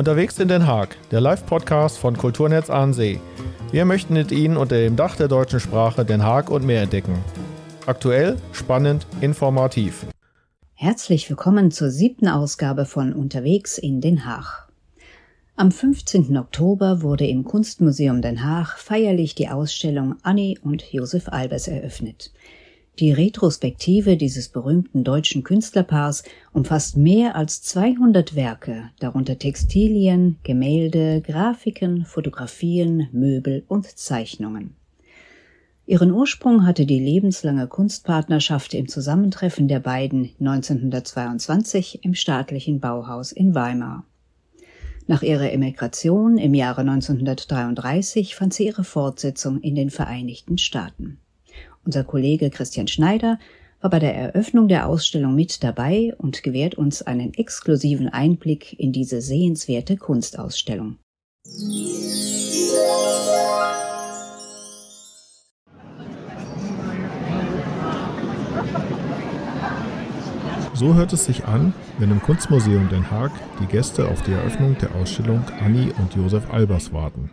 Unterwegs in Den Haag, der Live-Podcast von Kulturnetz Ahnensee. Wir möchten mit Ihnen unter dem Dach der deutschen Sprache Den Haag und mehr entdecken. Aktuell, spannend, informativ. Herzlich willkommen zur siebten Ausgabe von Unterwegs in Den Haag. Am 15. Oktober wurde im Kunstmuseum Den Haag feierlich die Ausstellung Annie und Josef Albers eröffnet. Die Retrospektive dieses berühmten deutschen Künstlerpaars umfasst mehr als 200 Werke, darunter Textilien, Gemälde, Grafiken, Fotografien, Möbel und Zeichnungen. Ihren Ursprung hatte die lebenslange Kunstpartnerschaft im Zusammentreffen der beiden 1922 im staatlichen Bauhaus in Weimar. Nach ihrer Emigration im Jahre 1933 fand sie ihre Fortsetzung in den Vereinigten Staaten. Unser Kollege Christian Schneider war bei der Eröffnung der Ausstellung mit dabei und gewährt uns einen exklusiven Einblick in diese sehenswerte Kunstausstellung. So hört es sich an, wenn im Kunstmuseum Den Haag die Gäste auf die Eröffnung der Ausstellung Annie und Josef Albers warten.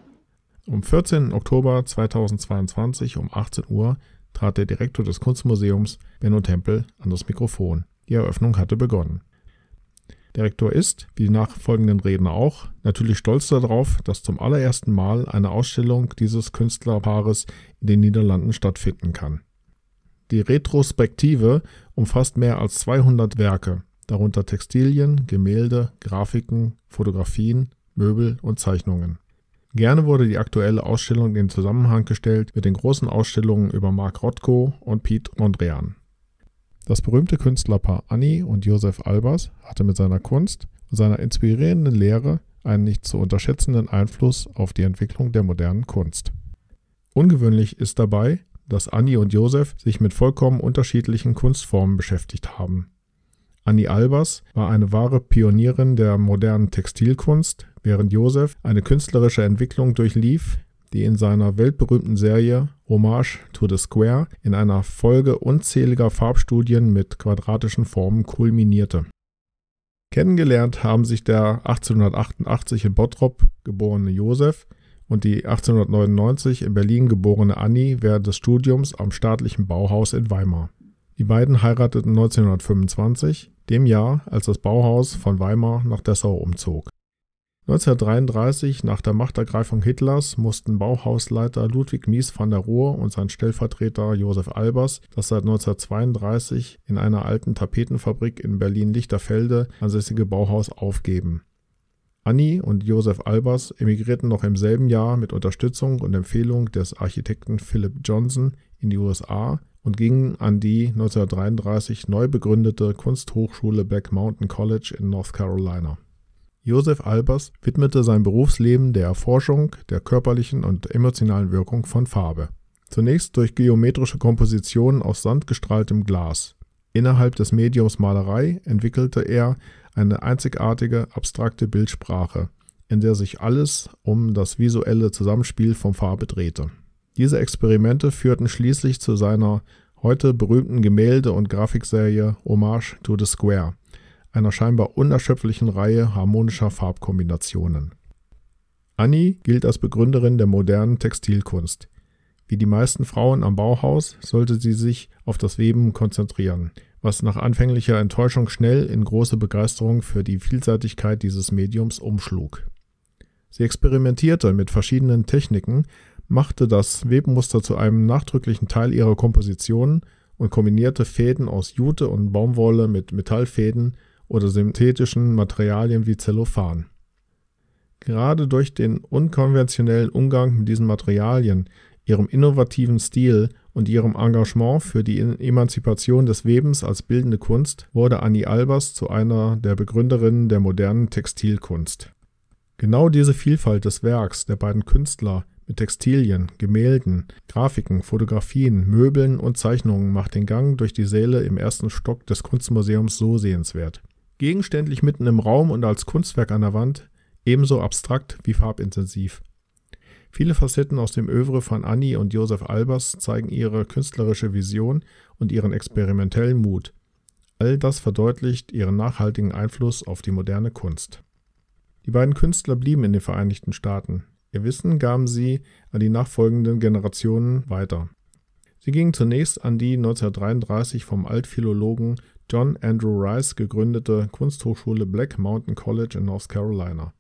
Um 14. Oktober 2022 um 18 Uhr trat der Direktor des Kunstmuseums, Benno Tempel, an das Mikrofon. Die Eröffnung hatte begonnen. Der Rektor ist, wie die nachfolgenden Redner auch, natürlich stolz darauf, dass zum allerersten Mal eine Ausstellung dieses Künstlerpaares in den Niederlanden stattfinden kann. Die Retrospektive umfasst mehr als 200 Werke, darunter Textilien, Gemälde, Grafiken, Fotografien, Möbel und Zeichnungen. Gerne wurde die aktuelle Ausstellung in Zusammenhang gestellt mit den großen Ausstellungen über Marc Rothko und Piet Mondrian. Das berühmte Künstlerpaar Annie und Josef Albers hatte mit seiner Kunst und seiner inspirierenden Lehre einen nicht zu unterschätzenden Einfluss auf die Entwicklung der modernen Kunst. Ungewöhnlich ist dabei, dass Annie und Josef sich mit vollkommen unterschiedlichen Kunstformen beschäftigt haben. Annie Albers war eine wahre Pionierin der modernen Textilkunst, während Josef eine künstlerische Entwicklung durchlief, die in seiner weltberühmten Serie Hommage to the Square in einer Folge unzähliger Farbstudien mit quadratischen Formen kulminierte. Kennengelernt haben sich der 1888 in Bottrop geborene Josef und die 1899 in Berlin geborene Annie während des Studiums am staatlichen Bauhaus in Weimar. Die beiden heirateten 1925, dem Jahr, als das Bauhaus von Weimar nach Dessau umzog. 1933, nach der Machtergreifung Hitlers, mussten Bauhausleiter Ludwig Mies van der Rohe und sein Stellvertreter Josef Albers das seit 1932 in einer alten Tapetenfabrik in Berlin-Lichterfelde ansässige Bauhaus aufgeben Annie und Josef Albers emigrierten noch im selben Jahr mit Unterstützung und Empfehlung des Architekten Philip Johnson in die USA und gingen an die 1933 neu begründete Kunsthochschule Black Mountain College in North Carolina. Josef Albers widmete sein Berufsleben der Erforschung der körperlichen und emotionalen Wirkung von Farbe. Zunächst durch geometrische Kompositionen aus sandgestrahltem Glas. Innerhalb des Mediums Malerei entwickelte er eine einzigartige abstrakte Bildsprache, in der sich alles um das visuelle Zusammenspiel von Farbe drehte. Diese Experimente führten schließlich zu seiner heute berühmten Gemälde- und Grafikserie Hommage to the Square, einer scheinbar unerschöpflichen Reihe harmonischer Farbkombinationen. Annie gilt als Begründerin der modernen Textilkunst. Wie die meisten Frauen am Bauhaus sollte sie sich auf das Weben konzentrieren, was nach anfänglicher Enttäuschung schnell in große Begeisterung für die Vielseitigkeit dieses Mediums umschlug. Sie experimentierte mit verschiedenen Techniken, machte das Webmuster zu einem nachdrücklichen Teil ihrer Kompositionen und kombinierte Fäden aus Jute und Baumwolle mit Metallfäden oder synthetischen Materialien wie Zellophan. Gerade durch den unkonventionellen Umgang mit diesen Materialien, ihrem innovativen Stil und ihrem Engagement für die Emanzipation des Webens als bildende Kunst wurde Annie Albers zu einer der Begründerinnen der modernen Textilkunst. Genau diese Vielfalt des Werks der beiden Künstler mit Textilien, Gemälden, Grafiken, Fotografien, Möbeln und Zeichnungen macht den Gang durch die Säle im ersten Stock des Kunstmuseums so sehenswert. Gegenständlich mitten im Raum und als Kunstwerk an der Wand, ebenso abstrakt wie farbintensiv. Viele Facetten aus dem Övre von Annie und Josef Albers zeigen ihre künstlerische Vision und ihren experimentellen Mut. All das verdeutlicht ihren nachhaltigen Einfluss auf die moderne Kunst. Die beiden Künstler blieben in den Vereinigten Staaten. Ihr Wissen gaben sie an die nachfolgenden Generationen weiter. Sie gingen zunächst an die 1933 vom Altphilologen John Andrew Rice gegründete Kunsthochschule Black Mountain College in North Carolina.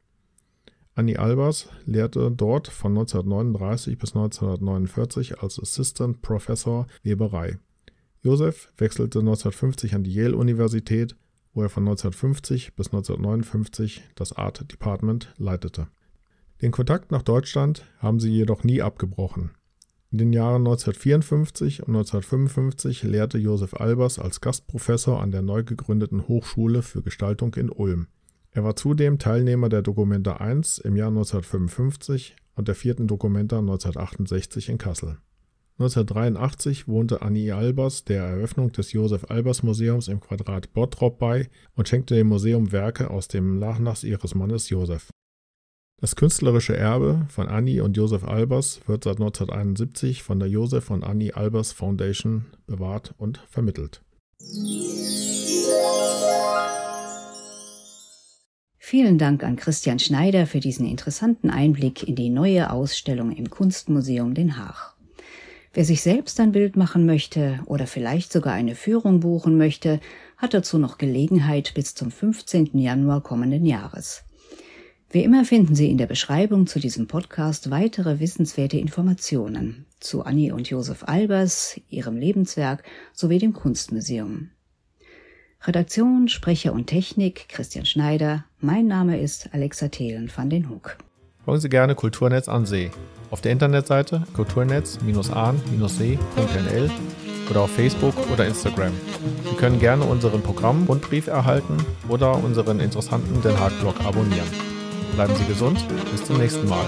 Annie Albers lehrte dort von 1939 bis 1949 als Assistant Professor Weberei. Joseph wechselte 1950 an die Yale-Universität, wo er von 1950 bis 1959 das Art Department leitete. Den Kontakt nach Deutschland haben sie jedoch nie abgebrochen. In den Jahren 1954 und 1955 lehrte Josef Albers als Gastprofessor an der neu gegründeten Hochschule für Gestaltung in Ulm. Er war zudem Teilnehmer der Documenta 1 im Jahr 1955 und der vierten Documenta 1968 in Kassel. 1983 wohnte Annie Albers der Eröffnung des Josef Albers Museums im Quadrat Bottrop bei und schenkte dem Museum Werke aus dem Nachlass ihres Mannes Josef. Das künstlerische Erbe von Annie und Josef Albers wird seit 1971 von der Josef und Annie Albers Foundation bewahrt und vermittelt. Vielen Dank an Christian Schneider für diesen interessanten Einblick in die neue Ausstellung im Kunstmuseum Den Haag. Wer sich selbst ein Bild machen möchte oder vielleicht sogar eine Führung buchen möchte, hat dazu noch Gelegenheit bis zum 15. Januar kommenden Jahres. Wie immer finden Sie in der Beschreibung zu diesem Podcast weitere wissenswerte Informationen zu Annie und Josef Albers, ihrem Lebenswerk sowie dem Kunstmuseum. Redaktion, Sprecher und Technik Christian Schneider. Mein Name ist Alexa Thelen van den Hoek. Folgen Sie gerne Kulturnetz an See auf der Internetseite kulturnetz-an-see.nl oder auf Facebook oder Instagram. Sie können gerne unseren Programm-Rundbrief erhalten oder unseren interessanten Den Haag-Blog abonnieren. Bleiben Sie gesund, bis zum nächsten Mal.